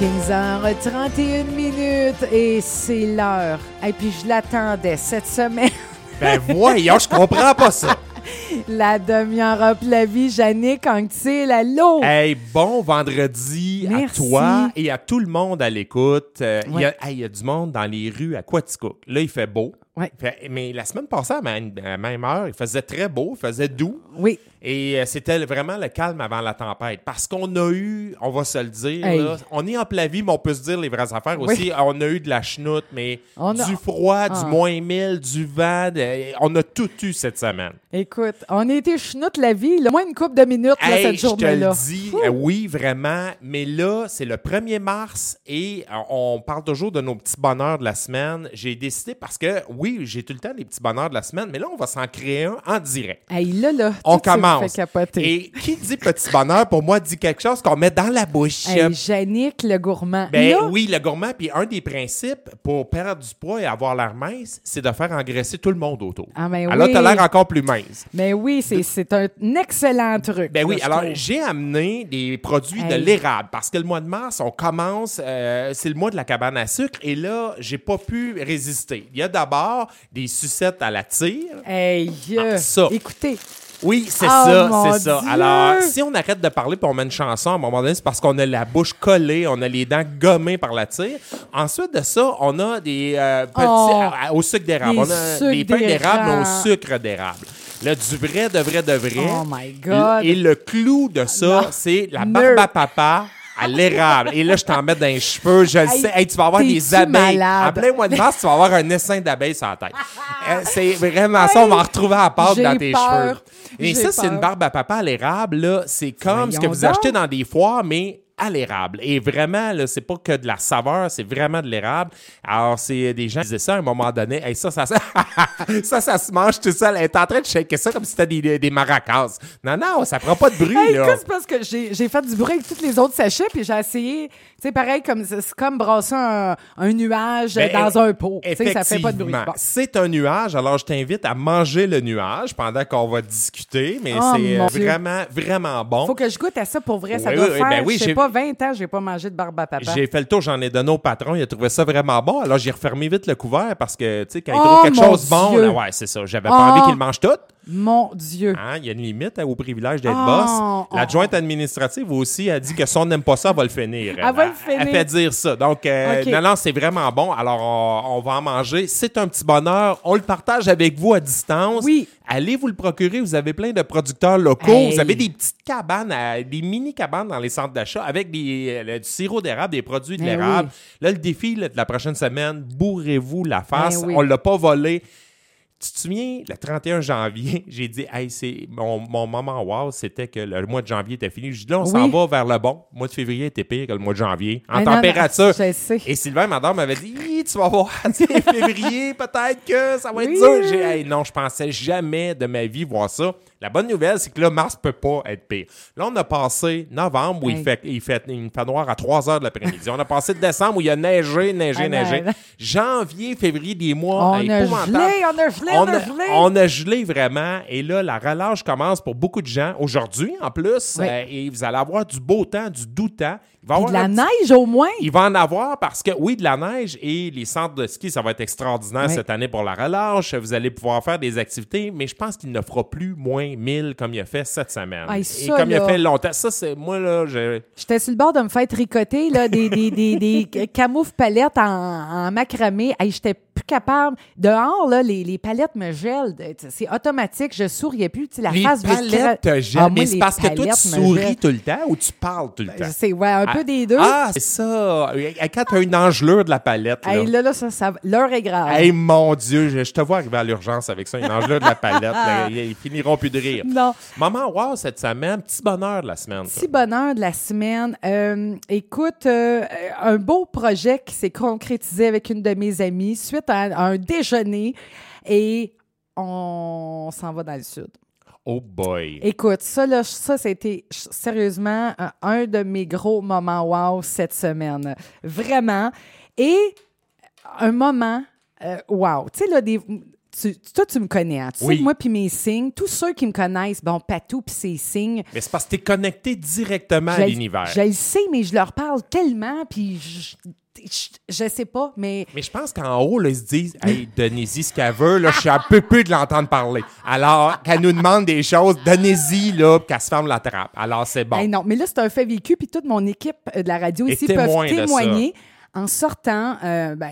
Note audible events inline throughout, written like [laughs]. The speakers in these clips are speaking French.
15h31 minutes et c'est l'heure. Et puis je l'attendais cette semaine. Ben voyons, je comprends pas ça. [laughs] La demi-heure up la vie, Jannick Anctil, allô? Hey, bon vendredi Merci. à toi et à tout le monde à l'écoute. Euh, Il y, a- Ouais. hey, il y a du monde dans les rues à Quaticook. Là, il fait beau. Ouais. Fait- mais la semaine passée, à la même heure, il faisait très beau, il faisait doux. Oui. Et euh, c'était vraiment le calme avant la tempête. Parce qu'on a eu, on va se le dire, Hey. là, on est en plein vie, mais on peut se dire les vraies affaires Oui. aussi. On a eu de la chenoute, mais On a- du froid, du Ah. moins 1000, du vent. de- on a tout eu cette semaine. Écoute, on a été chenoute la vie, là, moins une couple de minutes là, cette je te journée-là. le dis, euh, oui, vraiment. Mais là, c'est le 1er mars et euh, on parle toujours de nos petits bonheurs de la semaine. J'ai décidé parce que, oui, j'ai tout le temps des petits bonheurs de la semaine, mais là, on va s'en créer un en direct. Hey, là, là, On tout fait capoter. Et qui dit petit bonheur, pour moi, dit quelque chose qu'on met dans la bouche. Hey, Jannick, le gourmand. Ben Là, oui, le gourmand. Puis un des principes pour perdre du poids et avoir l'air mince, c'est de faire engraisser tout le monde autour. Ah, ben Alors, oui. t'as l'air encore plus mince. Mais oui, c'est- un excellent truc. Ben oui, alors j'ai amené des produits de l'érable parce que le mois de mars, on commence, euh, c'est le mois de la cabane à sucre et là, j'ai pas pu résister. Il y a d'abord des sucettes à la tire. Hey, euh, Ah, ça. écoutez, Oui, c'est Oh, ça, c'est ça. Dieu! Alors, si on arrête de parler puis on met une chanson, à un moment donné, c'est parce qu'on a la bouche collée, on a les dents gommées par la tire. Ensuite de ça, on a des euh, petits Oh, à- au sucre d'érable. des On a des pains d'érable, mais au sucre d'érable. Là, du vrai, de vrai, de vrai. Oh my God. Et le clou de ça, Non. c'est la barbe à papa [laughs] à l'érable. Et là, je t'en mets dans les cheveux, je le Hey, sais. Hey, tu vas avoir des abeilles. En plein mois [laughs] de mars, tu vas avoir un essaim d'abeilles sur la tête. [laughs] Euh, c'est vraiment ça, on va retrouver à part dans tes peur. cheveux. Et ça, c'est une barbe à papa à l'érable, là. C'est comme ce que vous achetez donc. dans des foires, mais à l'érable. Et vraiment, là, c'est pas que de la saveur, c'est vraiment de l'érable. Alors, c'est des gens qui disaient ça à un moment donné. Hey, ça, ça, ça, [laughs] ça, ça se mange tout seul. Elle est en train de shaker ça comme si c'était des, des maracas. Non, non, ça prend pas de bruit, Hey, là. écoute, parce que j'ai j'ai fait du bruit avec tous les autres sachets, puis j'ai essayé, tu sais, pareil, comme c'est comme brasser un, un nuage Ben, dans un pot. Tu sais, ça fait pas de bruit. Bon. C'est un nuage, alors je t'invite à manger le nuage pendant qu'on va discuter, mais Oh, c'est euh, Dieu. vraiment, vraiment bon. Faut que je goûte à ça pour vrai. Ça doit oui, faire, ben oui, je sais j'ai- pas, 20 ans, j'ai pas mangé de barbe à papa. J'ai fait le tour, j'en ai donné au patron, il a trouvé ça vraiment bon. Alors j'ai refermé vite le couvert parce que, tu sais, quand il Oh, trouve quelque chose bon, Dieu. là, ouais, c'est ça. J'avais pas Oh. envie qu'il mange tout. Mon Dieu. Hein, Il y a une limite hein, au privilège d'être Oh, boss. L'adjointe administrative aussi a dit que si on n'aime pas ça, elle va le finir. Elle va le finir. Elle fait dire ça. Donc, euh, Ok. non, non, c'est vraiment bon. Alors, on, on va en manger. C'est un petit bonheur. On le partage avec vous à distance. Oui. Allez vous le procurer. Vous avez plein de producteurs locaux. Hey. Vous avez des petites cabanes, à- des mini cabanes dans les centres d'achat avec des, euh, du sirop d'érable, des produits de Eh l'érable. Là, le défi là, de la prochaine semaine, bourrez-vous la face. Eh oui. On l'a pas volé. Tu te souviens, le 31 janvier, [laughs] j'ai dit, hey, c'est mon, mon moment wow, c'était que le mois de janvier était fini. Je dis, là, on s'en va vers le bon. Le mois de février était pire que le mois de janvier. En Ah, non, non, température. Et Sylvain, madame, m'avait dit, Hi, tu vas voir, [laughs] février, peut-être que ça va être Oui. dur. J'ai, hey, non, je pensais jamais de ma vie voir ça. La bonne nouvelle, c'est que là, mars peut pas être pire. Là, on a passé novembre où il, fait, il, fait, il fait noir à 3 heures de l'après-midi. On a passé décembre où il a neigé, neigé, Ah, neigé. Janvier, février, des mois On a gelé, on a gelé, on a gelé. on a gelé vraiment. Et là, la relâche commence pour beaucoup de gens. Aujourd'hui, en plus, Oui. euh, et vous allez avoir du beau temps, du doux temps. Il va avoir de la petit- neige au moins. il va en avoir parce que, oui, de la neige et les centres de ski, ça va être extraordinaire Oui. cette année pour la relâche. Vous allez pouvoir faire des activités, mais je pense qu'il ne fera plus moins 1000 comme il a fait cette semaine. Hey, et comme il a fait longtemps. Ça, c'est moi, là. J'étais sur le bord de me faire tricoter là, des, des, des, des [laughs] camoufles palettes en, en macramé. Hey, J'étais plus capable. Dehors, là, les, les palettes me gèlent. C'est automatique. Je souriais plus. La les face palettes te Ah, gênent, moi, mais c'est parce que toi, tu souris gèlent. tout le temps ou tu parles tout le temps? C'est ouais, un peu des deux. Ah, c'est ça. Quand tu as une engelure de la palette, là. Hey, là, là, ça, ça, l'heure est grave. Hey, mon Dieu, je, je te vois arriver à l'urgence avec ça, une engelure de la palette. là. [laughs] ils finiront plus de rire. Non. Maman, wow, cette semaine, petit bonheur de la semaine. Petit bonheur de la semaine. Euh, écoute, euh, un beau projet qui s'est concrétisé avec une de mes amies suite à un déjeuner et on s'en va dans le sud. Oh boy. Écoute, ça, là, ça, c'était sérieusement un, un de mes gros moments wow cette semaine. Vraiment. Et un moment euh, wow. Tu sais, là, des- tu, toi, tu me connais, hein? Tu Oui. sais, moi puis mes signes, tous ceux qui me connaissent, bon, Patou puis ses signes, Mais c'est parce que t'es connecté directement à l'univers. je le sais, mais je leur parle tellement, puis je, je, je sais pas, mais Mais je pense qu'en haut, là, ils se disent Hey, donnez-y ce qu'elle veut, là, je suis un peu peu de l'entendre parler. Alors, qu'elle nous demande des choses, donnez-y, là, puis qu'elle se ferme la trappe. Alors, c'est bon. Hey, non, mais là, c'est un fait vécu, puis toute mon équipe euh, de la radio Et ici peuvent de témoigner. En sortant, euh, ben,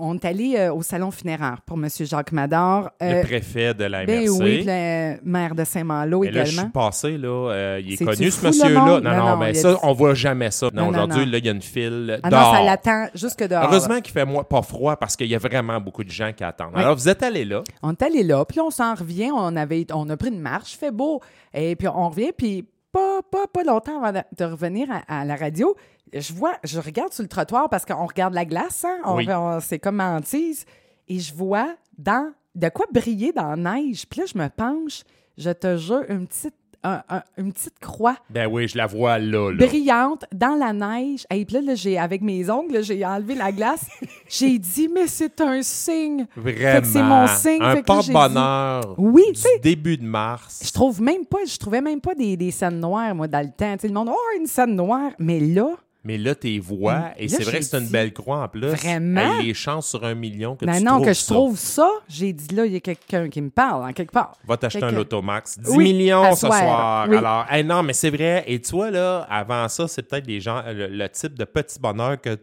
on, est allé euh, au salon funéraire pour M. Jacques Mador. le Euh, préfet de la ben MRC. oui, le maire de Saint-Malo Mais là, je suis également. passé, là, il est connu, ce monsieur-là? Non, Non, mais ça, dit- on voit jamais ça. Non, aujourd'hui, là, il y a une file Ah non, ça l'attend jusque dehors. Heureusement qu'il fait moins, pas froid parce qu'il y a vraiment beaucoup de gens qui attendent. Alors, vous êtes allés là. On est allé là, puis on s'en revient. On, avait, on a pris une marche, fait beau. Et puis on revient, puis pas, pas, pas longtemps avant de, de revenir à, à la radio, je vois, je regarde sur le trottoir parce qu'on regarde la glace, hein? On- Oui. on- c'est comme hantise. Et je vois dans, de quoi briller dans la neige. Puis là, je me penche, je te jure, une petite, un- un- une petite croix Ben oui, je la vois là. là. brillante dans la neige. Et puis là, là, j'ai, avec mes ongles, j'ai enlevé la glace. [laughs] j'ai dit, mais c'est un signe. Vraiment. que c'est mon signe, Un porte-bonheur Oui, du tu sais. début de mars. Je trouve même pas, je trouvais même pas des, des scènes noires, moi, dans le temps. Le monde, oh, une scène noire. Mais là, Mais là, t'es voix, et Mm. Là, c'est vrai que c'est une belle croix en plus. Vraiment? Hey, les chances sur un million que ben tu non, trouves que je ça. trouve ça, j'ai dit là, il y a quelqu'un qui me parle, en quelque part. Va t'acheter un Lotomax. 10 Oui, millions ce soir, soir. oui. Alors, hey, non, mais c'est vrai. Et toi, là, avant ça, c'est peut-être des gens, le, le type de petit bonheur que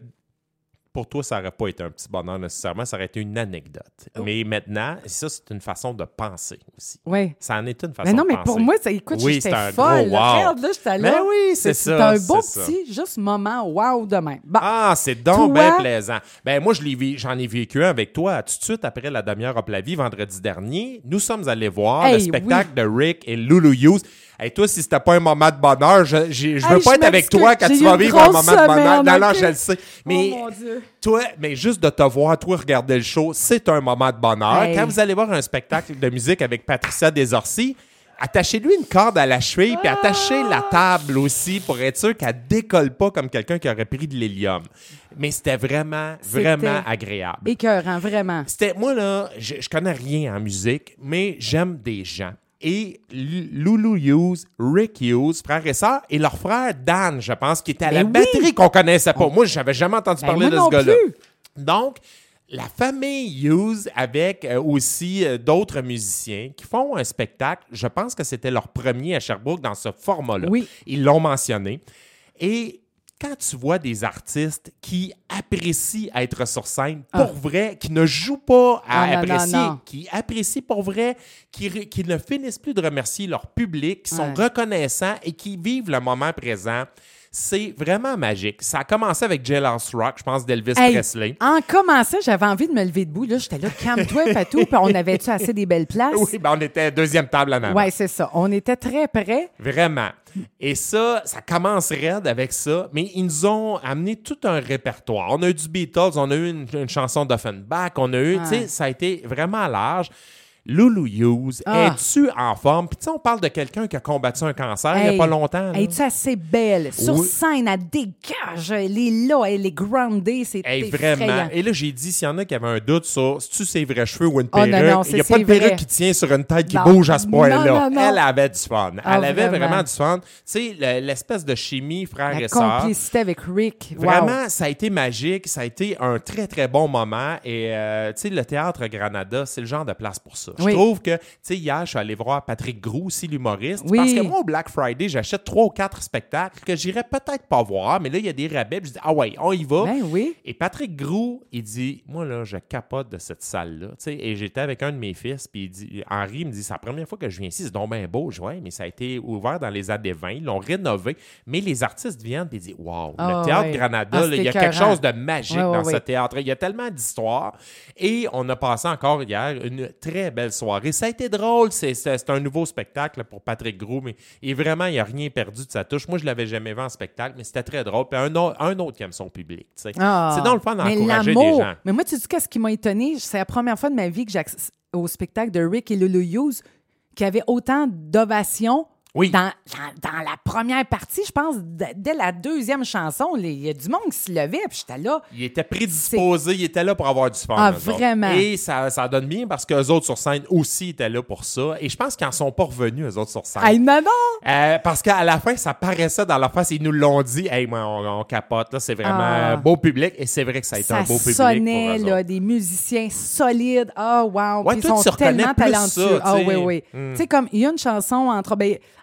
pour toi, ça n'aurait pas été un petit bonheur nécessairement, ça aurait été une anecdote. Oh. Mais maintenant, ça, c'est une façon de penser aussi. Oui. Ça en est une façon Mais non, de mais penser. pour moi, ça, écoute, Oui, j'étais c'est un folle. gros là. wow. Regarde, là, j'étais là. Ben oui, c'est C'est ça, un beau c'est ça. petit, juste moment, wow, de même. Bon, Ah, c'est donc Toi- bien plaisant. Ben moi, j'en ai vécu un avec toi tout de suite après la demi-heure la vie vendredi dernier. Nous sommes allés voir le spectacle de Rick et Lulu Hughes. Et toi, si c'était pas un moment de bonheur, je, je veux Hey, pas je être avec toi quand tu vas vivre un moment de bonheur. Non, je le sais. Mais oh mon Dieu. toi, mais juste de te voir, toi, regarder le show, c'est un moment de bonheur. Hey. Quand vous allez voir un spectacle de musique avec Patricia Desorcy, attachez-lui une corde à la cheville, puis attachez la table aussi pour être sûr qu'elle décolle pas comme quelqu'un qui aurait pris de l'hélium. Mais c'était vraiment, vraiment agréable. Écœurant, vraiment. C'était moi là, je, je connais rien en musique, mais j'aime des gens. Et L- Lulu Hughes, Rick Hughes, frère et sœur, et leur frère Dan, je pense, qui était à la Ben oui. batterie qu'on connaissait pas. Moi, j'avais jamais entendu Ben, parler de ce gars-là. Donc, la famille Hughes avec euh, aussi euh, d'autres musiciens qui font un spectacle, je pense que c'était leur premier à Sherbrooke dans ce format-là. Oui. Ils l'ont mentionné. Et quand tu vois des artistes qui apprécient être sur scène pour Ah. vrai, qui ne jouent pas à Ah, non, apprécier, non. qui apprécient pour vrai, qui, ne finissent plus de remercier leur public, qui sont reconnaissants et qui vivent le moment présent, c'est vraiment magique. Ça a commencé avec Jailhouse Rock, je pense, d'Elvis Hey, Presley. En commençant, j'avais envie de me lever debout. Là, j'étais là, calme-toi, Patou. Puis on avait-tu assez des belles places? [laughs] Oui, ben on était deuxième table en avant. Ouais, c'est ça. On était très près. Vraiment. Et ça, ça commence raide avec ça, mais ils nous ont amené tout un répertoire. On a eu du Beatles, on a eu une, une chanson d'Offenbach, on a eu, tu sais, ça a été vraiment large. Lulu Hughes, Ah. es-tu en forme? Puis tu sais, on parle de quelqu'un qui a combattu un cancer il n'y a pas longtemps. là. Es-tu assez belle? Sur Oui. scène, elle dégage. Elle est là, elle est groundée. C'est Hey, effrayant. vraiment. Et là, j'ai dit, s'il y en a qui avaient un doute sur si tu ses vrais cheveux ou une Oh, non, perruque, non, il n'y a pas de perruque qui tient sur une tête qui Non. bouge à ce point-là. Elle avait du fun. Ah, Elle avait vraiment. vraiment du fun. Tu sais, le- l'espèce de chimie, frère La et sœur. complicité avec Rick. Wow. Vraiment, ça a été magique. Ça a été un très, très bon moment. Et, euh, tu sais, le théâtre Granada, c'est le genre de place pour ça. Je Oui. trouve que, tu sais, hier, je suis allé voir Patrick Groux, aussi l'humoriste. Oui. Parce que moi, au Black Friday, j'achète trois ou quatre spectacles que j'irais peut-être pas voir. Mais là, il y a des rabais. puis Je dis, ah ouais, on y va. Ben oui. Et Patrick Groux, il dit Moi, là, je capote de cette salle-là. Tu sais, Et j'étais avec un de mes fils, puis il dit, Henri me dit C'est la première fois que je viens ici, c'est donc bien beau. Je Ouais, mais ça a été ouvert dans les années 20, ils l'ont rénové. Mais les artistes viennent, puis ils disent Wow, Ah, le théâtre ouais. Granada, Ah, il y a quelque chose de magique Ouais, ouais, dans ce théâtre. Il y a tellement d'histoires. Et on a passé encore hier une très belle soirée. Ça a été drôle. C'est, un nouveau spectacle pour Patrick Groux, mais et vraiment, il n'a rien perdu de sa touche. Moi, je l'avais jamais vu en spectacle, mais c'était très drôle. Puis un, au- un autre qui aime son public. Ah. C'est donc le fun d'encourager des gens. Mais moi, tu sais qu'est-ce qui m'a étonné? C'est la première fois de ma vie que j'ai accès au spectacle de Rick et Lulu Hughes qui avait autant d'ovations Oui. Dans, dans, dans la première partie, je pense, dès la deuxième chanson, il y a du monde qui se levait, puis j'étais là. Il était prédisposé, il était là pour avoir du fun. Ah, autres. vraiment? Et ça, ça donne bien parce qu'eux autres sur scène aussi étaient là pour ça. Et je pense qu'ils n'en sont pas revenus, eux autres sur scène. Hey, non, non! Euh, parce qu'à la fin, ça paraissait dans leur face. Ils nous l'ont dit. Hey, moi, on, on capote. Là, c'est vraiment Ah. un beau public. Et c'est vrai que ça a été Ça un beau public. sonnait, pour eux là, des musiciens solides. Ah, wow! Ouais, Puis toi, ils tu sont tellement plus talentueux. ça, ah, oui, oui. Mm. Tu sais, comme, il y a une chanson entre. Ben, ah, ah,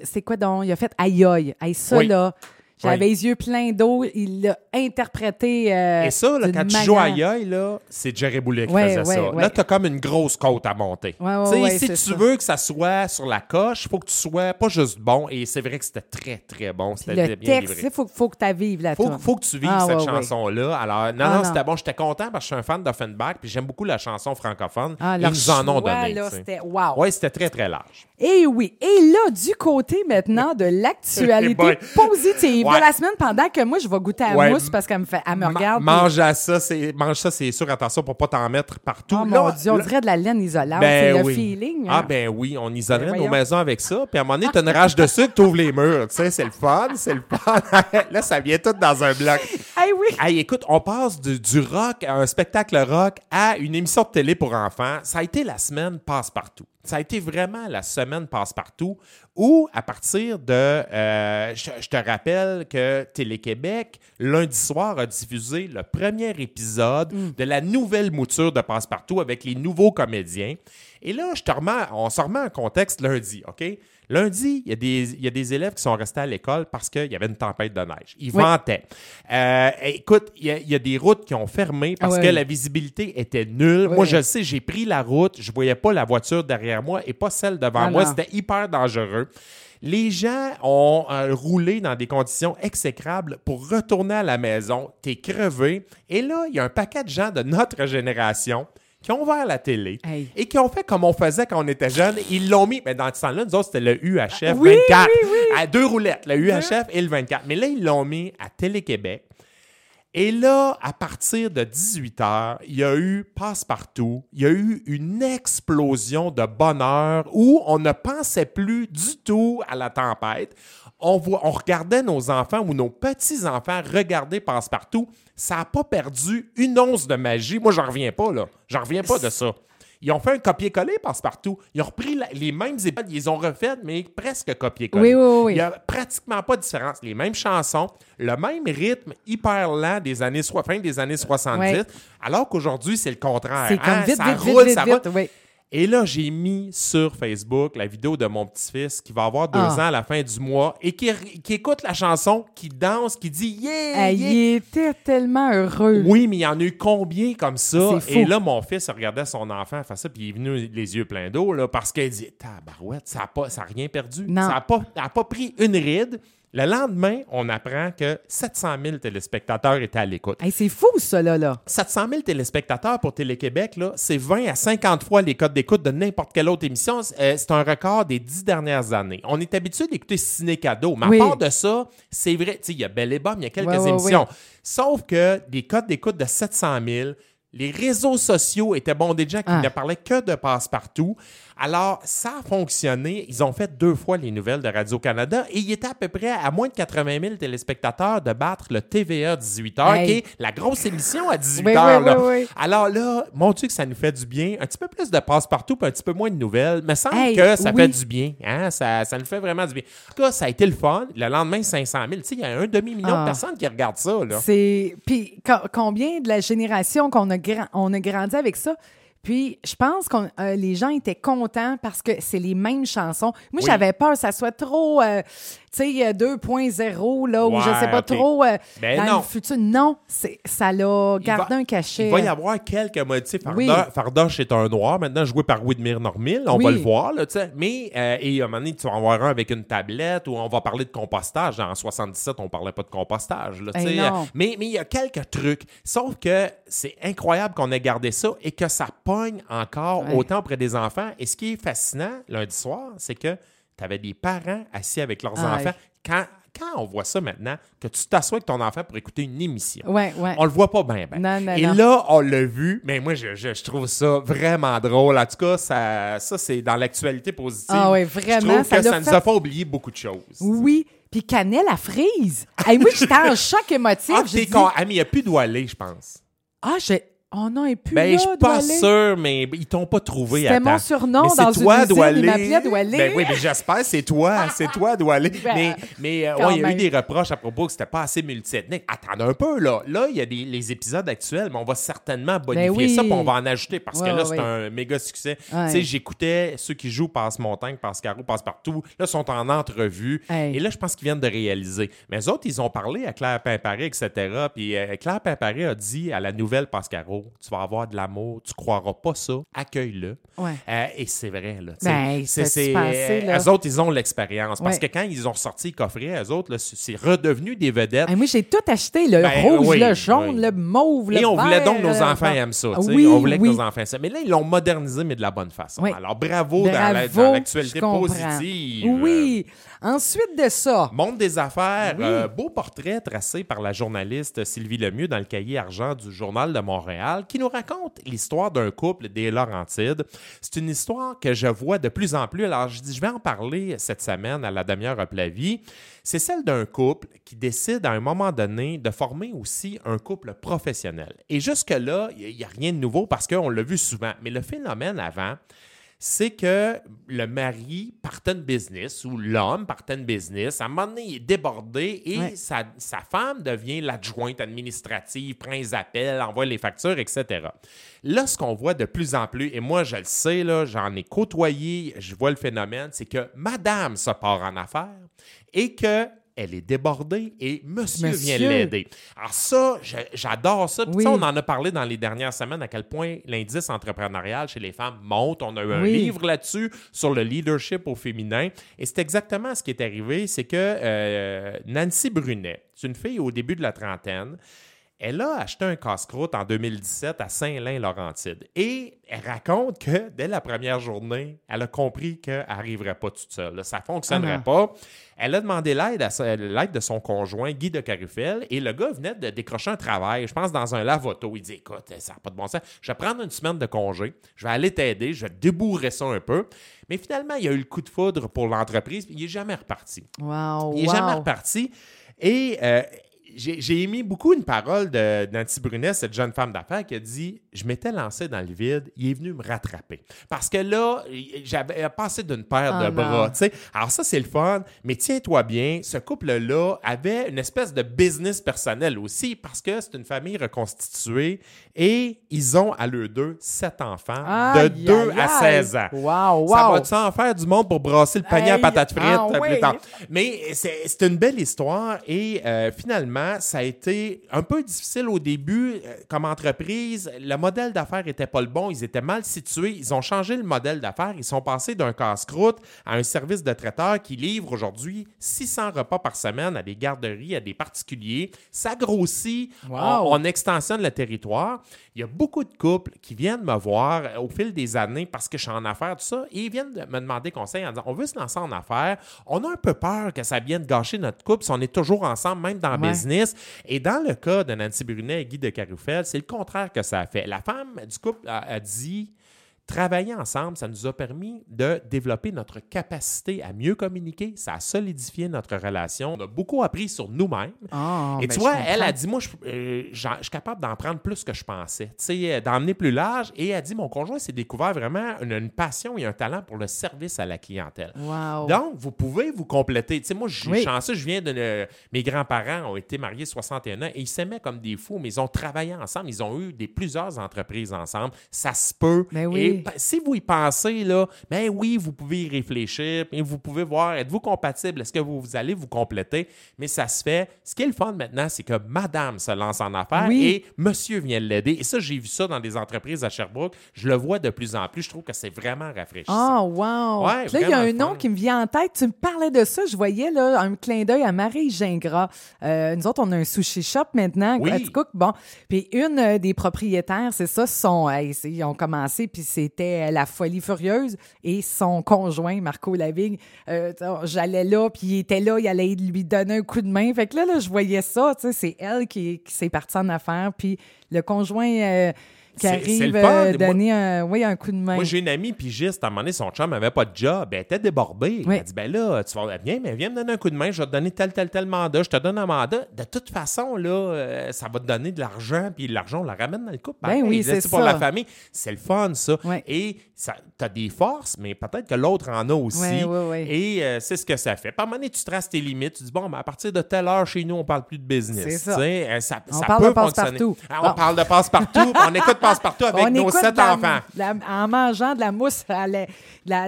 c'est quoi donc? Il a fait Aïe aïe. Hey, ça, Oui. là. J'avais Oui. les yeux pleins d'eau. Il l'a interprété. euh, Et ça, là, quand tu joues à là, c'est Jerry Boulet qui Ouais, faisait ouais, ça. ouais. Là, tu as comme une grosse côte à monter. Si tu ça. veux que ça soit sur la coche, il faut que tu sois pas juste bon. Et c'est vrai que c'était très, très bon. C'était Le bien texte, il faut, faut que tu vives la Faut, toune. faut que tu vives Ah, cette chanson-là. Alors, non, Ah, non, non. c'était bon. J'étais content parce que je suis un fan d'Offenbach puis j'aime beaucoup la chanson francophone. Ah, Ils nous en ont donné. c'était wow. Oui, c'était très, très large. Et oui. Et là, du côté maintenant de [laughs] Eh l'actualité boy. positive Ouais. De la semaine, pendant que moi, je vais goûter à la Ouais. mousse parce qu'elle me, fait, elle me Ma- regarde. mange à ça, c'est mange ça, c'est sûr. Attention pour pas t'en mettre partout. Oh Là, mon Dieu, on là- dirait de la laine isolante. Ben c'est le feeling. Ah hein. ben oui, on isolerait Ben nos voyons. maisons avec ça. Puis à un moment donné, t'as une rage de sucre, t'ouvres les murs. Tu sais, c'est le fun, c'est le fun. [laughs] Là, ça vient tout dans un bloc. Hey, oui. Hey, écoute, on passe du, du rock à un spectacle rock à une émission de télé pour enfants. Ça a été la semaine passe-partout. Ça a été vraiment la semaine passe-partout où, à partir de... euh, je, je te rappelle que Télé-Québec, lundi soir, a diffusé le premier épisode de la nouvelle mouture de Passe-Partout avec les nouveaux comédiens. Et là, je te remets, on se remet en contexte lundi, OK? Lundi, il y, a des, il y a des élèves qui sont restés à l'école parce qu'il y avait une tempête de neige. Ils Oui. vantaient. Euh, écoute, il y, a- il y a des routes qui ont fermé parce Ah que la visibilité était nulle. Oui. Moi, je sais, j'ai pris la route, je voyais pas la voiture derrière moi et pas celle devant Ah moi. C'était hyper dangereux. Les gens ont euh, roulé dans des conditions exécrables pour retourner à la maison. T'es crevé. Et là, il y a un paquet de gens de notre génération qui ont ouvert la télé Hey. et qui ont fait comme on faisait quand on était jeunes. Ils l'ont mis, mais dans ce temps-là, nous autres, c'était le UHF Oui, 24. oui, oui. À deux roulettes, le UHF et le 24. Mais là, ils l'ont mis à Télé-Québec. Et là, à partir de 18 h, il y a eu passe-partout, il y a eu une explosion de bonheur où on ne pensait plus du tout à la tempête. On, voit, on regardait nos enfants ou nos petits-enfants regarder passe-partout. Ça n'a pas perdu une once de magie. Moi, j'en reviens pas, là. J'en reviens pas de ça. Ils ont fait un copier-coller passe-partout. Ils ont repris la- les mêmes épisodes, ils les ont refaites, mais presque copier-coller. Oui, oui, oui. Il y a pratiquement pas de différence. Les mêmes chansons, le même rythme hyper lent des années fin des années 70, Ouais. alors qu'aujourd'hui, c'est le contraire. C'est comme Hein, vite, ça vite, roule, vite, ça vite, roule. Et là, j'ai mis sur Facebook la vidéo de mon petit-fils qui va avoir deux Ah. ans à la fin du mois et qui, qui écoute la chanson, qui danse, qui dit Yeah! Yeah! il était tellement heureux. Oui, mais il y en a eu combien comme ça? Et là, mon fils regardait son enfant faire ça, puis il est venu les yeux pleins d'eau, là, parce qu'il dit Tabarouette, ça n'a pas, ça a rien perdu. Non. Ça n'a pas, a pas pris une ride. Le lendemain, on apprend que 700 000 téléspectateurs étaient à l'écoute. Hey, c'est fou, ça, là. là. 700 000 téléspectateurs pour Télé-Québec, là, c'est 20 à 50 fois les codes d'écoute de n'importe quelle autre émission. Euh, c'est un record des dix dernières années. On est habitué d'écouter Ciné Cadeau, mais Oui. à part de ça, c'est vrai, il y a Belle et Bomme, il y a quelques Ouais, ouais, émissions. Sauf que des codes d'écoute de 700 000, les réseaux sociaux étaient bondés de gens qui Ah. ne parlaient que de passe-partout. Alors, ça a fonctionné. Ils ont fait deux fois les nouvelles de Radio-Canada et il était à peu près à moins de 80 000 téléspectateurs de battre le TVA 18h, Hey. qui est la grosse émission à 18h. Oui, oui, là. oui, oui. Alors là, mon Dieu que ça nous fait du bien. Un petit peu plus de passe-partout puis un petit peu moins de nouvelles. Mais semble Hey, que ça fait du bien. Hein? Ça, ça nous fait vraiment du bien. En tout cas, ça a été le fun. Le lendemain, 500 000. Tu sais, il y a un demi-million Ah. de personnes qui regardent ça. C'est. Puis co- combien de la génération qu'on a, on a grandi avec ça? Puis je pense que les gens étaient contents parce que c'est les mêmes chansons. Moi, Oui. j'avais peur que ça soit trop, euh, tu sais, euh, 2.0, là, ou je Ouais, sais pas trop euh, Ben dans non. le futur. Non, c'est- ça l'a gardé va- un cachet. Il va y avoir quelques motifs. Oui. Fardoche, est un noir, maintenant joué par Widmir Normil. On Oui. va le voir, là, tu sais. Mais, euh, et à un moment donné, tu vas en avoir un avec une tablette ou on va parler de compostage. En 77, on parlait pas de compostage, là, tu Eh sais. non. Mais mais il y a quelques trucs. Sauf que c'est incroyable qu'on ait gardé ça et que ça pogne encore Ouais. autant auprès des enfants. Et ce qui est fascinant lundi soir, c'est que tu avais des parents assis avec leurs Ah, enfants. Quand, quand on voit ça maintenant, que tu t'assois avec ton enfant pour écouter une émission, Ouais, ouais. on le voit pas bien, ben. Non, non, Et non. là, on l'a vu, mais moi, je, je- je trouve ça vraiment drôle. En tout cas, ça, ça c'est dans l'actualité positive. Ah Je vraiment, trouve ça que ça nous fait- a fait oublier beaucoup de choses. Oui. Puis cannelle à frise. Hey, moi, j'étais en [laughs] choc émotif. Ah, t'es con. Ah, mais il n'y a plus d'Oualé, je pense. ah, j'ai... Oh non, et plus Ben, là, je suis pas sûr, mais ils t'ont pas trouvé à C'était mon temps. surnom mais dans c'est une toi, usine, il m'appelait Doualé. Ben oui, mais j'espère, c'est toi, c'est toi, Doualé. [laughs] Ben, mais mais euh, ouais, il y a eu des reproches à propos que c'était pas assez multiethnique. Attends un peu, là. Là, il y a des, les épisodes actuels, mais on va certainement bonifier Ben oui. ça, puis on va en ajouter, parce Ouais, que là, c'est ouais. un méga succès. Tu sais, j'écoutais ceux qui jouent Passe-Montagne, Passe-Caro, Passe-Partout, là, sont en entrevue. Et là, je pense qu'ils viennent de réaliser. Mais eux autres, ils ont parlé à Claire Pimparé, etc. Puis euh, Claire Pimparé a dit à la nouvelle Tu vas avoir de l'amour, tu croiras pas ça, accueille-le. Ouais. Euh, et c'est vrai, là. Ben, c'est, là? eux autres, ils ont l'expérience. Parce Ouais. que quand ils ont sorti le coffret, eux autres, c'est redevenu des vedettes. Moi, j'ai tout acheté, le Ben, rouge, oui, le jaune, oui. le mauve, le Et on voulait donc que nos euh, enfants aiment ça. Oui, on voulait que nos enfants aiment ça. Mais là, ils l'ont modernisé, mais de la bonne façon. Alors, bravo, Bravo, dans l'actualité positive. Oui. Ensuite de ça, Monde des affaires, euh, beau portrait tracé par la journaliste Sylvie Lemieux dans le cahier argent du Journal de Montréal qui nous raconte l'histoire d'un couple des Laurentides. C'est une histoire que je vois de plus en plus. Alors, je vais en parler cette semaine à la demi-heure à Plavie. C'est celle d'un couple qui décide à un moment donné de former aussi un couple professionnel. Et jusque-là, il n'y a rien de nouveau parce qu'on l'a vu souvent. Mais le phénomène avant, c'est que le mari partait de business ou l'homme partait de business. À un moment donné, il est débordé et Ouais. sa, sa femme devient l'adjointe administrative, prend les appels, envoie les factures, etc. Là, ce qu'on voit de plus en plus, et moi, je le sais, là, j'en ai côtoyé, je vois le phénomène, c'est que madame se part en affaires et que elle est débordée et monsieur, Monsieur. vient l'aider. Alors ça, j'adore ça. Puis Oui. on en a parlé dans les dernières semaines à quel point l'indice entrepreneurial chez les femmes monte. On a eu un Oui. livre là-dessus sur le leadership au féminin. Et c'est exactement ce qui est arrivé. C'est que euh, Nancy Brunet, c'est une fille au début de la trentaine, elle a acheté un casse-croûte en 2017 à Saint-Lin-Laurentide. Et elle raconte que dès la première journée, elle a compris qu'elle n'arriverait pas toute seule. Ça ne fonctionnerait Ah pas. Elle a demandé l'aide, de son conjoint, Guy de Carufel, et le gars venait de décrocher un travail, je pense, dans un lave-auto. Il dit Écoute, ça n'a pas de bon sens. Je vais prendre une semaine de congé, je vais aller t'aider, je vais débourrer ça un peu. Mais finalement, il y a eu le coup de foudre pour l'entreprise, il n'est jamais reparti. wow, Il n'est wow. jamais reparti. Et euh, j'ai aimé beaucoup une parole Nancy Brunet, cette jeune femme d'affaires, qui a dit Je m'étais lancé dans le vide, il est venu me rattraper. Parce que là, j'avais passé d'une paire Ah de bras. non. tu. Alors, ça, c'est le fun, mais tiens-toi bien, ce couple-là avait une espèce de business personnel aussi, parce que c'est une famille reconstituée et ils ont à l'eux deux sept enfants de Aïe, 2 aïe, à aïe. 16 ans. Wow, Ça wow. va-tu en faire du monde pour brasser le panier à patates frites ah oui. Mais c'est c'est une belle histoire et euh, finalement, ça a été un peu difficile au début euh, comme entreprise. Le modèle d'affaires n'était pas le bon. Ils étaient mal situés. Ils ont changé le modèle d'affaires. Ils sont passés d'un casse-croûte à un service de traiteur qui livre aujourd'hui 600 repas par semaine à des garderies, à des particuliers. Ça grossit. Wow. On, on extensionne le territoire. Il y a beaucoup de couples qui viennent me voir euh, au fil des années parce que je suis en affaires, tout ça, et ils viennent me demander conseil en disant on veut se lancer en affaires, on a un peu peur que ça vienne gâcher notre couple si on est toujours ensemble, même dans le Ouais. business. Et dans le cas de Nancy Brunet et Guy de Carufel, c'est le contraire que ça a fait. La femme du couple a dit Travailler ensemble, ça nous a permis de développer notre capacité à mieux communiquer. Ça a solidifié notre relation. On a beaucoup appris sur nous-mêmes. Ah, Et ben, tu vois, elle a dit, moi, je, euh, je suis capable d'en prendre plus que je pensais, tu sais, euh, d'emmener plus large. Et elle a dit, mon conjoint s'est découvert vraiment une, une passion et un talent pour le service à la clientèle. Wow. Donc, vous pouvez vous compléter. Tu sais, moi, je suis Oui. chanceux, je viens de... euh, mes grands-parents ont été mariés 61 ans et ils s'aimaient comme des fous, mais ils ont travaillé ensemble. Ils ont eu des, plusieurs entreprises ensemble. Ça se peut. Ben oui. Et si vous y pensez, là, ben oui, vous pouvez y réfléchir, et vous pouvez voir, êtes-vous compatible? Est-ce que vous, vous allez vous compléter? Mais ça se fait. Ce qui est le fun maintenant, c'est que madame se lance en affaires Oui. et monsieur vient l'aider. Et ça, j'ai vu ça dans des entreprises à Sherbrooke. Je le vois de plus en plus. Je trouve que c'est vraiment rafraîchissant. Ah, wow! Ouais, là, il y a un nom qui me vient en tête. Tu me parlais de ça. Je voyais là, un clin d'œil à Marie Gingras. Euh, nous autres, on a un sushi shop maintenant, Oui. Cook. Bon, puis une euh, des propriétaires, c'est ça, sont, hey, ils ont commencé, puis c'est c'était la folie furieuse. Et son conjoint, Marco Lavigne, euh, j'allais là, puis il était là, il allait lui donner un coup de main. Fait que là, là je voyais ça, c'est elle qui, qui s'est partie en affaires, puis le conjoint... Euh, qui arrive à donner un, oui, un coup de main. Moi, j'ai une amie pigiste, à un moment donné, son chum n'avait pas de job. Elle était débordée. Elle a dit Ben là, tu vas bien, mais viens me donner un coup de main, je vais te donner tel, tel, tel mandat, je te donne un mandat. De toute façon, là, euh, ça va te donner de l'argent, puis l'argent, on la ramène dans le couple. Ben oui, c'est pour la famille. C'est le fun, ça. Et tu as des forces, mais peut-être que l'autre en a aussi. Et euh, c'est ce que ça fait. Par un moment donné, tu traces tes limites. Tu dis Bon, ben, à partir de telle heure, chez nous, on parle plus de business. C'est ça. Euh, ça. on parle peut de passe-partout. Ah, on parle de passe-partout, [laughs] on écoute passe-partout avec nos sept enfants. en mangeant de la mousse, à la,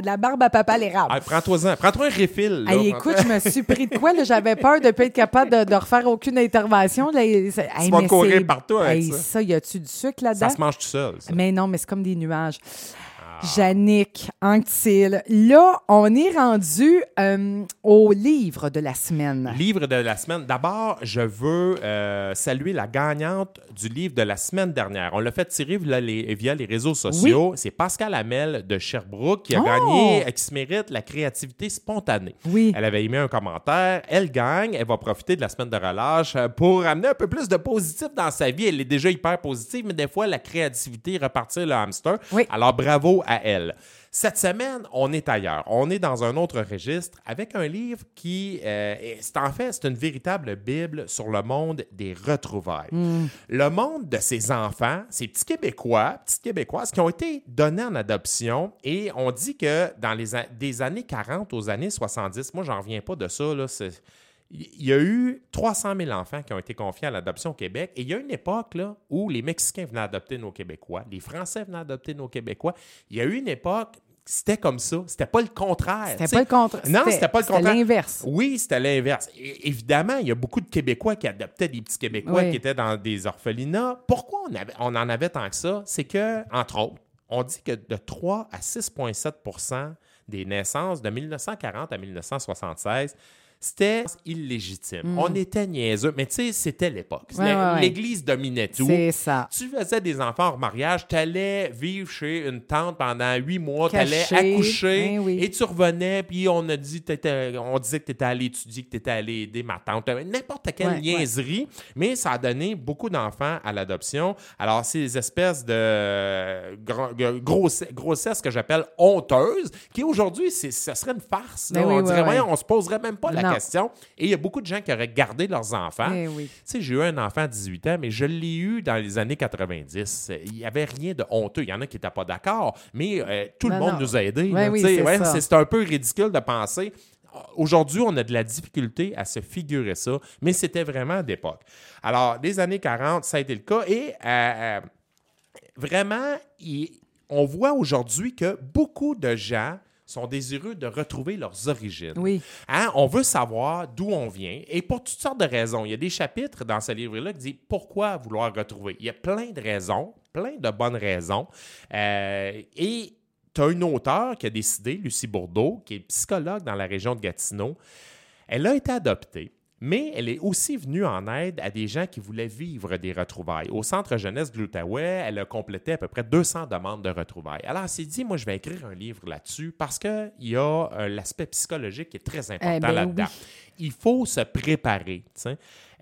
de la barbe à papa l'érable. Ah, prends-toi Prends-toi un refill. Là. écoute, je me suis pris de quoi? J'avais peur de ne pas être capable de, de refaire aucune intervention. Là, tu vas courir partout avec ça. Ça, y a-tu du sucre là-dedans? Ça se mange tout seul. Mais non, mais c'est comme des nuages. Jannick Anctil. Là, on est rendu euh, au livre de la semaine. Livre de la semaine. D'abord, je veux euh, saluer la gagnante du livre de la semaine dernière. On l'a fait tirer via les, via les réseaux sociaux. C'est Pascal Hamel de Sherbrooke qui a gagné, oh! qui se mérite la créativité spontanée. Oui. Elle avait émis un commentaire. Elle gagne. Elle va profiter de la semaine de relâche pour amener un peu plus de positif dans sa vie. Elle est déjà hyper positive, mais des fois, la créativité repartir le hamster. Oui. Alors, bravo à elle. Cette semaine, on est ailleurs. On est dans un autre registre avec un livre qui, euh, c'est en fait, c'est une véritable Bible sur le monde des retrouvailles. Hmm. Le monde de ces enfants, ces petits Québécois, petites Québécoises qui ont été donnés en adoption et on dit que dans les des années 40 aux années 70, moi, j'en reviens pas de ça, là, c'est il y a eu 300 000 enfants qui ont été confiés à l'adoption au Québec. Et il y a une époque là, où les Mexicains venaient adopter nos Québécois, les Français venaient adopter nos Québécois. Il y a eu une époque c'était comme ça. C'était pas le contraire. C'était pas le contraire. Non, c'était pas le contraire. C'était l'inverse. Oui, c'était l'inverse. Évidemment, il y a beaucoup de Québécois qui adoptaient des petits Québécois qui étaient dans des orphelinats. Pourquoi on, avait, on en avait tant que ça? C'est que, entre autres, on dit que de 3 à 6,7% des naissances de 1940 à 1976 c'était illégitime. Mm. On était niaiseux, mais tu sais, c'était l'époque. L'Église dominait tout. C'est ça. Tu faisais des enfants en mariage, tu allais vivre chez une tante pendant huit mois, tu allais accoucher ben et tu revenais, puis on a dit, on disait que tu étais allé étudier, que tu étais allé aider ma tante. N'importe quelle niaiserie, mais ça a donné beaucoup d'enfants à l'adoption. Alors, ces espèces de grossesse, que j'appelle honteuse, qui aujourd'hui, ce serait une farce. Ben on dirait, on se poserait même pas la question. Et il y a beaucoup de gens qui auraient gardé leurs enfants. Eh tu sais, j'ai eu un enfant à 18 ans, mais je l'ai eu dans les années 90. Il n'y avait rien de honteux. Il y en a qui n'étaient pas d'accord, mais euh, tout le monde nous a aidés. c'est un peu ridicule de penser. Aujourd'hui, on a de la difficulté à se figurer ça, mais c'était vraiment d'époque. Alors, des années 40, ça a été le cas. Et euh, euh, vraiment, on voit aujourd'hui que beaucoup de gens sont désireux de retrouver leurs origines. Oui. Hein? On veut savoir d'où on vient et pour toutes sortes de raisons. Il y a des chapitres dans ce livre-là qui disent pourquoi vouloir retrouver. Il y a plein de raisons, plein de bonnes raisons. Euh, et tu as une auteure qui a décidé, Lucie Bourdeau, qui est psychologue dans la région de Gatineau. Elle a été adoptée mais elle est aussi venue en aide à des gens qui voulaient vivre des retrouvailles. Au Centre jeunesse de l'Outaouais, elle a complété à peu près 200 demandes de retrouvailles. Alors, elle s'est dit, moi, je vais écrire un livre là-dessus parce qu'il y a euh, l'aspect psychologique qui est très important eh ben là-dedans. Il faut se préparer.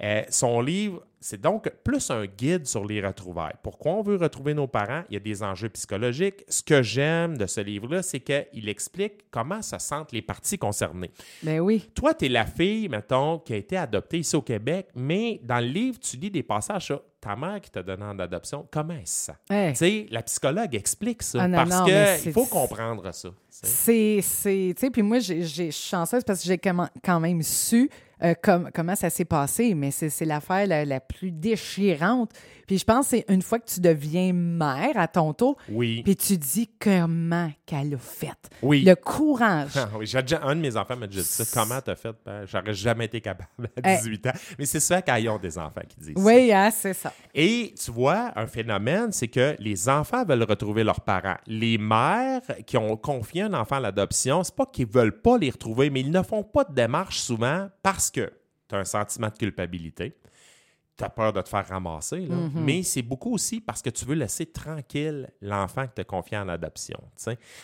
Euh, son livre, c'est donc plus un guide sur les retrouvailles. Pourquoi on veut retrouver nos parents? Il y a des enjeux psychologiques. Ce que j'aime de ce livre-là, c'est qu'il explique comment se sentent les parties concernées. Ben oui. Toi, tu es la fille, mettons, qui a été adoptée ici au Québec, mais dans le livre, tu lis des passages sur ta mère qui t'a donné en adoption, comment est ça? Tu sais, la psychologue explique ça ah parce qu'il faut comprendre ça. C'est, tu sais, puis moi, j'ai, je suis chanceuse parce que j'ai quand même su euh, comment ça s'est passé, mais c'est l'affaire la, plus déchirante. Puis je pense que c'est une fois que tu deviens mère à ton tour, oui. puis tu dis comment qu'elle a fait. Oui. Le courage. Ah oui, un de mes enfants m'a déjà dit ça. Comment t'as fait? Ben, j'aurais jamais été capable à 18 ans. Mais c'est ça quand ils ont des enfants qui disent oui, hein, c'est ça. Et tu vois, un phénomène, c'est que les enfants veulent retrouver leurs parents. Les mères qui ont confié un enfant à l'adoption, c'est pas qu'ils veulent pas les retrouver, mais ils ne font pas de démarche souvent parce que tu as un sentiment de culpabilité tu as peur de te faire ramasser, là. Mm-hmm. mais c'est beaucoup aussi parce que tu veux laisser tranquille l'enfant que tu as confié en adoption.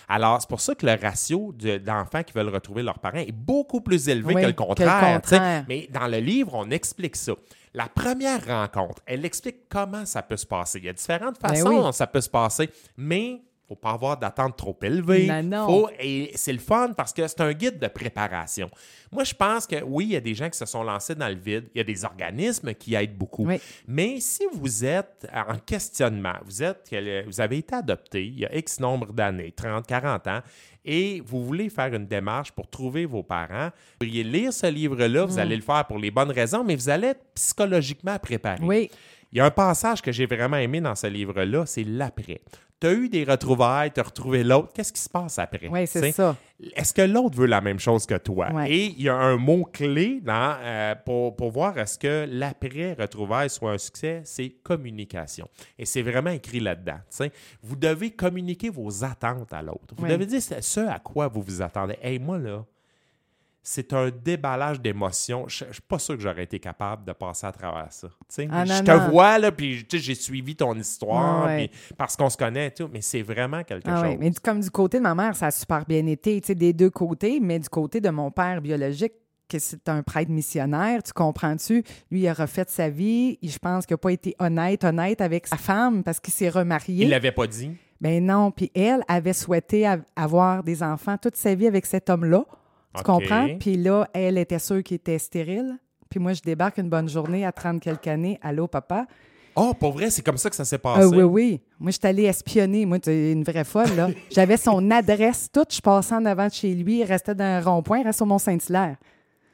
Alors, c'est pour ça que le ratio de- d'enfants qui veulent retrouver leurs parents est beaucoup plus élevé Oui, que le que le contraire. Mais dans le livre, on explique ça. La première rencontre, elle explique comment ça peut se passer. Il y a différentes Ben façons oui. dont ça peut se passer, mais faut pas avoir d'attente trop élevée. Faut- et c'est le fun parce que c'est un guide de préparation. Moi, je pense que oui, il y a des gens qui se sont lancés dans le vide. Il y a des organismes qui aident beaucoup. Oui. Mais si vous êtes en questionnement, vous, êtes, vous avez été adopté il y a X nombre d'années, 30, 40 ans, et vous voulez faire une démarche pour trouver vos parents, vous pourriez lire ce livre-là, Mm. vous allez le faire pour les bonnes raisons, mais vous allez être psychologiquement préparé. Oui. Il y a un passage que j'ai vraiment aimé dans ce livre-là, c'est l'après. Tu as eu des retrouvailles, tu as retrouvé l'autre. Qu'est-ce qui se passe après? Oui, c'est ça. Est-ce que l'autre veut la même chose que toi? Ouais. Et il y a un mot-clé dans, euh, pour, pour voir est-ce que l'après-retrouvaille soit un succès, c'est communication. Et c'est vraiment écrit là-dedans. Vous devez communiquer vos attentes à l'autre. Vous Ouais. devez dire ce- ce à quoi vous vous attendez. Hey, moi, là, c'est un déballage d'émotions. Je ne suis pas sûr que j'aurais été capable de passer à travers ça. Ah, je te non. vois, là, puis j'ai suivi ton histoire, ouais. parce qu'on se connaît et tout, mais c'est vraiment quelque Ah chose. mais comme du côté de ma mère, ça a super bien été, des deux côtés, mais du côté de mon père biologique, que c'est un prêtre missionnaire, tu comprends-tu? Lui, il a refait sa vie. Il- Je pense qu'il n'a pas été honnête, honnête avec sa femme parce qu'il s'est remarié. Il l'avait pas dit. Ben non, puis elle avait souhaité av- avoir des enfants toute sa vie avec cet homme-là. Tu comprends? Puis là, elle était sûre qu'il était stérile. Puis moi, je débarque une bonne journée à 30 quelques années. Allô, papa? Oh, pour vrai, c'est comme ça que ça s'est Ah passé. oui, oui. Moi, je suis allée espionner. Moi, tu es une vraie folle, là. [laughs] J'avais son adresse toute. Je passais en avant de chez lui. Il restait dans un rond-point. Il restait au Mont-Saint-Hilaire.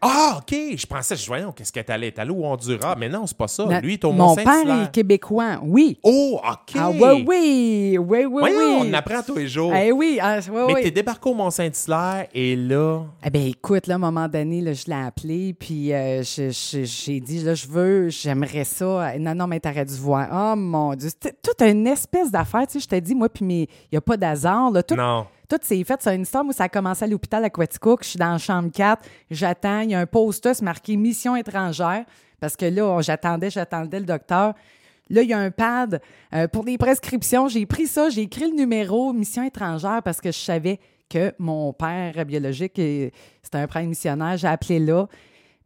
Ah, OK. Je pensais, je voyais, qu'est-ce? Elle est allée au Honduras? Mais non, c'est pas ça. Na- Lui, est au Mon père est québécois. Oui. Oh, OK. Ah oui, oui. Oui, oui, Voyons, oui. on apprend tous les jours. Eh oui, ah, oui, mais oui. t'es débarqué au Mont-Saint-Hilaire et là... Eh bien, écoute, là, à un moment donné, là, je l'ai appelé, puis euh, je- je- j'ai dit, là, je veux, j'aimerais ça. Non, non, mais t'aurais dû voir. Oh, mon Dieu. C'était toute une espèce d'affaire, tu sais, je te dis, moi, puis il n'y a pas d'hasard, là. Tout, Non. Tout s'est fait. C'est une histoire où ça a commencé à l'hôpital à Quaticook. Je suis dans la chambre 4, j'attends, il y a un poster marqué « Mission étrangère », parce que là, j'attendais, j'attendais le docteur. Là, il y a un pad euh, pour des prescriptions. J'ai pris ça, j'ai écrit le numéro mission étrangère parce que je savais que mon père biologique, c'était un prêtre missionnaire. J'ai appelé là.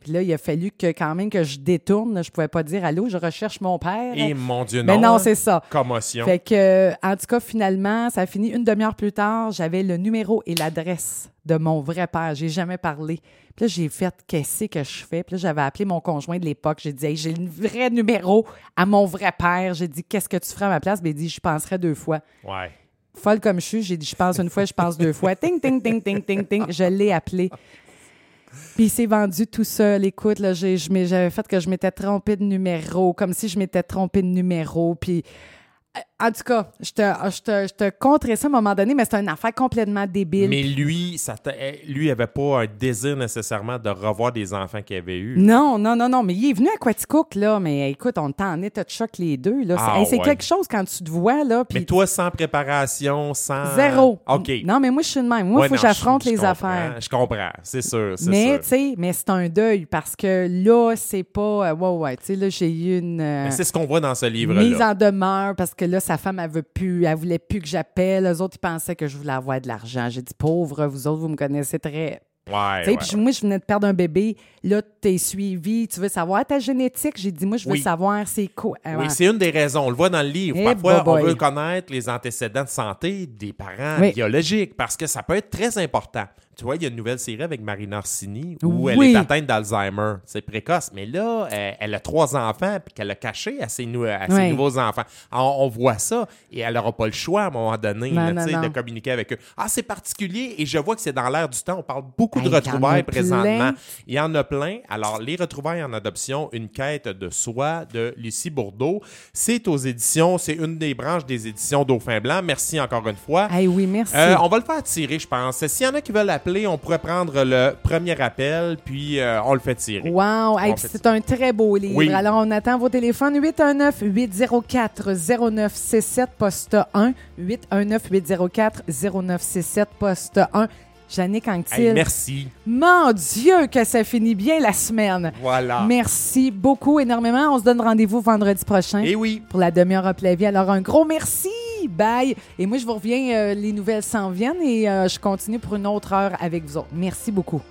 Puis là, il a fallu que quand même que je détourne. là. Je pouvais pas dire allô, je recherche mon père. Et mon Dieu, non. Mais non, c'est ça. Commotion. Fait que, en tout cas, finalement, ça a fini une demi-heure plus tard. J'avais le numéro et l'adresse de mon vrai père. J'ai jamais parlé. Puis là, j'ai fait qu'est-ce que je fais? Puis là, j'avais appelé mon conjoint de l'époque. J'ai dit, Hey, j'ai le vrai numéro à mon vrai père. J'ai dit, qu'est-ce que tu ferais à ma place? Ben, il dit, je penserais deux fois. Ouais. Folle comme je suis, j'ai dit, je pense une fois, je pense deux fois. Ting, ting, ting, ting, ting, ting. Je l'ai appelé. Puis il s'est vendu tout seul. Écoute, là, j'ai, j'avais fait que je m'étais trompé de numéro, comme si je m'étais trompé de numéro. Puis, euh, en tout cas, je te, je te, je te conterai ça à un moment donné, mais c'était une affaire complètement débile. Mais lui, ça eh, lui avait pas un désir nécessairement de revoir des enfants qu'il avait eus. Non, non, non, non, mais il est venu à Quaticook, là, mais écoute, on était en état de choc les deux, là. C'est, Ah, hey, c'est ouais. quelque chose quand tu te vois, là, puis Mais toi, sans préparation, sans... zéro. OK. Non, mais moi, je suis de même. Moi, il Ouais, faut non, que j'affronte les affaires. Je comprends, c'est sûr, c'est Mais, tu sais, mais c'est un deuil parce que là, c'est pas. euh, ouais, ouais, tu sais, là, j'ai eu une. euh, Mais c'est ce qu'on voit dans ce mise livre-là. en demeure parce que là, sa femme, elle veut plus, elle voulait plus que j'appelle. Les autres, ils pensaient que je voulais avoir de l'argent. J'ai dit, pauvre, vous autres, vous me connaissez très. Ouais, ouais, puis moi, je venais de perdre un bébé. Là, t'es suivi. Tu veux savoir ta génétique? J'ai dit, moi, je veux Oui. savoir c'est quoi. Ah, Oui, ouais. c'est une des raisons. On le voit dans le livre. Eh, Parfois, boy, on boy. veut connaître les antécédents de santé des parents Oui. biologiques parce que ça peut être très important. Tu vois, il y a une nouvelle série avec Marina Orsini où Oui. elle est atteinte d'Alzheimer. C'est précoce. Mais là, euh, elle a trois enfants puis qu'elle a caché à ses, nou- à ses Oui. nouveaux enfants. On voit ça et elle n'aura pas le choix à un moment donné Non, là, non, tu sais, non. de communiquer avec eux. Ah, c'est particulier et je vois que c'est dans l'air du temps. On parle beaucoup de Hey, il y en a retrouvailles présentement. Il y en a plein. Alors, les retrouvailles en adoption, une quête de soi de Lucie Bourdeau. C'est aux éditions, c'est une des branches des éditions Dauphin Blanc. Merci encore une fois. Hey, oui, merci. Euh, on va le faire tirer, je pense. S'il y en a qui veulent appeler, on pourrait prendre le premier appel, puis euh, on le fait tirer. Wow, hey, c'est un très beau livre. Oui. Alors, on attend vos téléphones 819-804-0967, poste 1. 819-804-0967, poste 1. Jannick Hey, Anctil. merci. Mon Dieu, que ça finit bien la semaine. Voilà. Merci beaucoup, énormément. On se donne rendez-vous vendredi prochain Et oui. pour la demi-heure la vie. Alors, un gros merci. Bye. Et moi, je vous reviens. euh, les nouvelles s'en viennent et euh, je continue pour une autre heure avec vous autres. Merci beaucoup.